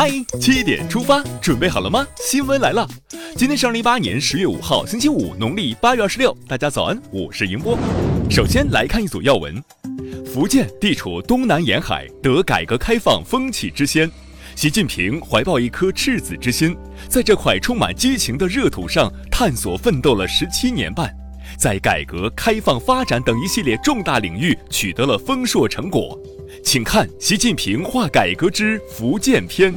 嗨，七点出发，准备好了吗？新闻来了，今天是二零一八年十月五号，星期五，农历八月二十六。大家早安，我是迎波。首先来看一组要闻：福建地处东南沿海，得改革开放风气之先。习近平怀抱一颗赤子之心，在这块充满激情的热土上探索奋斗了十七年半，在改革开放、发展等一系列重大领域取得了丰硕成果。请看习近平话改革之福建篇。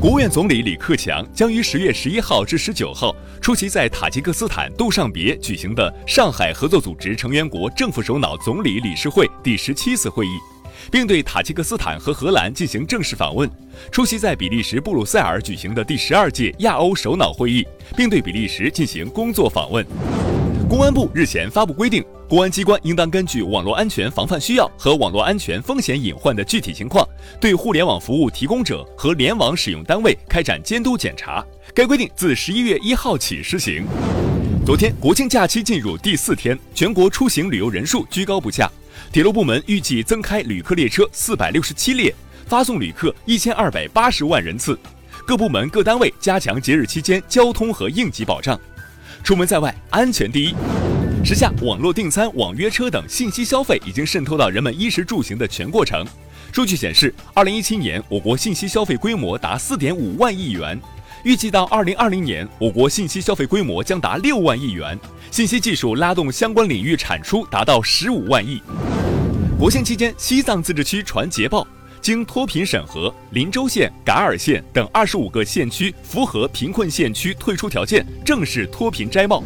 国务院总理李克强将于十月十一号至十九号出席在塔吉克斯坦杜尚别举行的上海合作组织成员国政府首脑总理理事会第十七次会议。并对塔吉克斯坦和荷兰进行正式访问，出席在比利时布鲁塞尔举行的第十二届亚欧首脑会议，并对比利时进行工作访问。公安部日前发布规定，公安机关应当根据网络安全防范需要和网络安全风险隐患的具体情况，对互联网服务提供者和联网使用单位开展监督检查。该规定自十一月一号起施行。昨天国庆假期进入第四天，全国出行旅游人数居高不下。铁路部门预计增开旅客列车四百六十七列，发送旅客一千二百八十万人次。各部门各单位加强节日期间交通和应急保障。出门在外，安全第一。时下网络订餐、网约车等信息消费已经渗透到人们衣食住行的全过程。数据显示，二零一七年我国信息消费规模达四点五万亿元，预计到二零二零年，我国信息消费规模将达六万亿元，信息技术拉动相关领域产出达到十五万亿。国庆期间，西藏自治区传捷报，经脱贫审核，林州县、噶尔县等二十五个县区符合贫困县区退出条件，正式脱贫摘帽。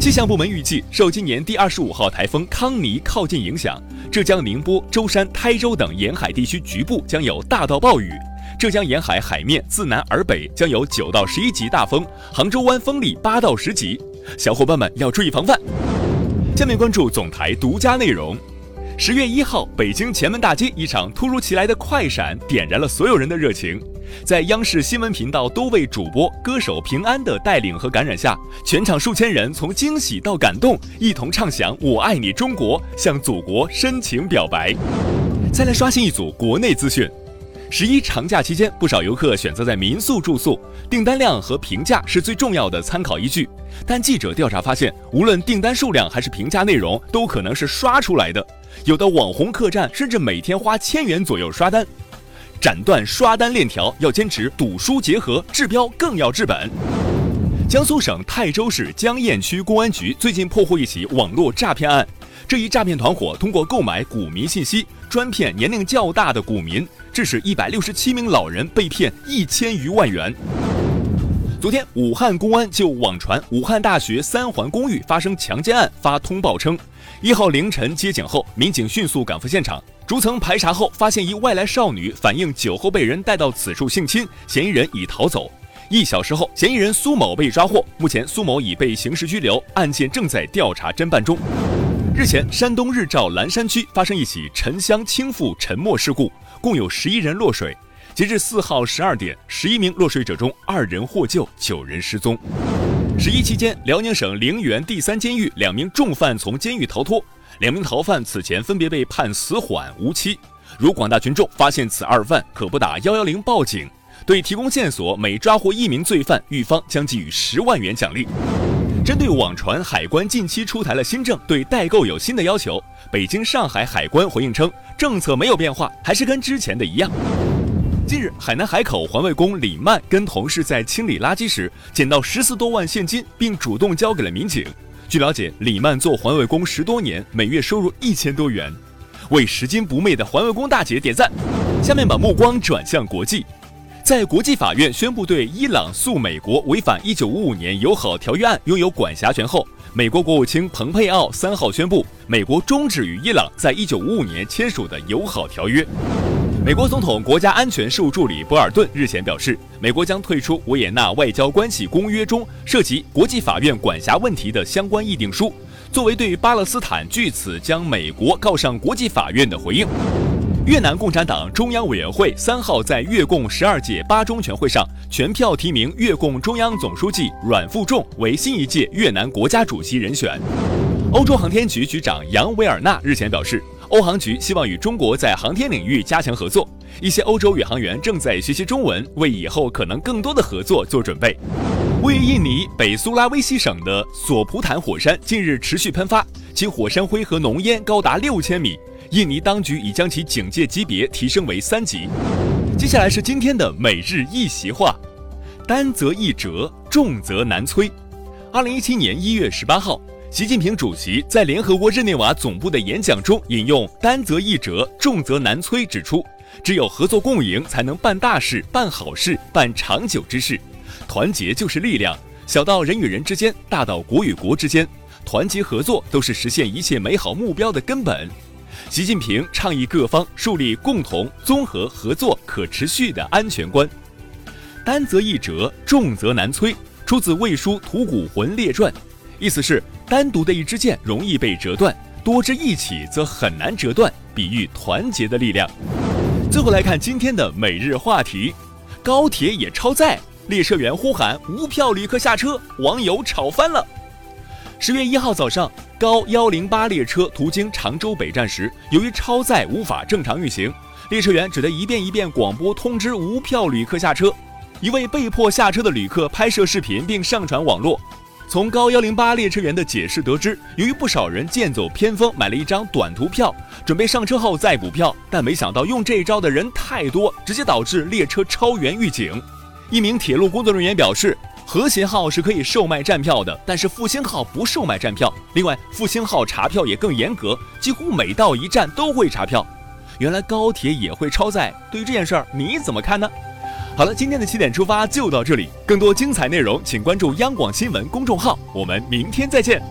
气象部门预计，受今年第二十五号台风康尼靠近影响，浙江宁波、舟山、台州等沿海地区局部将有大到暴雨，浙江沿海海面自南而北将有九到十一级大风，杭州湾风力八到十级，小伙伴们要注意防范。下面关注总台独家内容。十月一号，北京前门大街，一场突如其来的快闪点燃了所有人的热情。在央视新闻频道多位主播、歌手平安的带领和感染下，全场数千人从惊喜到感动，一同唱响《我爱你中国》，向祖国深情表白。再来刷新一组国内资讯。十一长假期间，不少游客选择在民宿住宿，订单量和评价是最重要的参考依据。但记者调查发现，无论订单数量还是评价内容，都可能是刷出来的。有的网红客栈甚至每天花千元左右刷单。斩断刷单链条，要坚持赌输结合，治标更要治本。江苏省泰州市江堰区公安局最近破获一起网络诈骗案，这一诈骗团伙通过购买股民信息，专骗年龄较大的股民。致使一百六十七名老人被骗一千余万元。昨天，武汉公安就网传武汉大学三环公寓发生强奸案发通报称，一号凌晨接警后，民警迅速赶赴现场，逐层排查后，发现一外来少女反映酒后被人带到此处性侵，嫌疑人已逃走。一小时后，嫌疑人苏某被抓获，目前苏某已被刑事拘留，案件正在调查侦办中。日前，山东日照岚山区发生一起沉箱倾覆沉没事故。共有十一人落水。截至四号十二点，十一名落水者中，二人获救，九人失踪。十一期间，辽宁省陵园第三监狱两名重犯从监狱逃脱，两名逃犯此前分别被判死缓、无期。如广大群众发现此二犯，可拨打幺幺零报警。对提供线索，每抓获一名罪犯，狱方将给予十万元奖励。针对网传海关近期出台了新政，对代购有新的要求，北京、上海海关回应称，政策没有变化，还是跟之前的一样。近日，海南海口环卫工李曼跟同事在清理垃圾时，捡到十四多万现金，并主动交给了民警。据了解，李曼做环卫工十多年，每月收入一千多元，为拾金不昧的环卫工大姐点赞。下面把目光转向国际。在国际法院宣布对伊朗诉美国违反1955年友好条约案拥有管辖权后，美国国务卿蓬佩奥三号宣布，美国终止与伊朗在一九五五年签署的友好条约。美国总统国家安全事务助理博尔顿日前表示，美国将退出维也纳外交关系公约中涉及国际法院管辖问题的相关议定书，作为对巴勒斯坦据此将美国告上国际法院的回应。越南共产党中央委员会三号在越共十二届八中全会上全票提名越共中央总书记阮富仲为新一届越南国家主席人选。欧洲航天局局长杨维尔纳日前表示，欧航局希望与中国在航天领域加强合作。一些欧洲宇航员正在学习中文，为以后可能更多的合作做准备。位于印尼北苏拉威西省的索普坦火山近日持续喷发，其火山灰和浓烟高达六千米。印尼当局已将其警戒级别提升为三级。接下来是今天的每日一席话：担则易折，重则难摧。二零一七年一月十八号，习近平主席在联合国日内瓦总部的演讲中引用“担则易折，重则难摧”，指出，只有合作共赢，才能办大事、办好事、办长久之事。团结就是力量，小到人与人之间，大到国与国之间，团结合作都是实现一切美好目标的根本。习近平倡议各方树立共同、综合、合作、可持续的安全观。担则易折，重则难摧，出自《魏书·吐谷浑列传》，意思是单独的一支箭容易被折断，多支一起则很难折断，比喻团结的力量。最后来看今天的每日话题：高铁也超载。列车员呼喊无票旅客下车，网友吵翻了。十月一号早上，高幺零八列车途经常州北站时，由于超载无法正常运行，列车员只得一遍一遍广播通知无票旅客下车。一位被迫下车的旅客拍摄视频并上传网络。从高幺零八列车员的解释得知，由于不少人剑走偏锋买了一张短途票，准备上车后再补票，但没想到用这一招的人太多，直接导致列车超员预警。一名铁路工作人员表示，和谐号是可以售卖站票的，但是复兴号不售卖站票。另外，复兴号查票也更严格，几乎每到一站都会查票。原来高铁也会超载，对于这件事儿你怎么看呢？好了，今天的起点出发就到这里，更多精彩内容请关注央广新闻公众号，我们明天再见。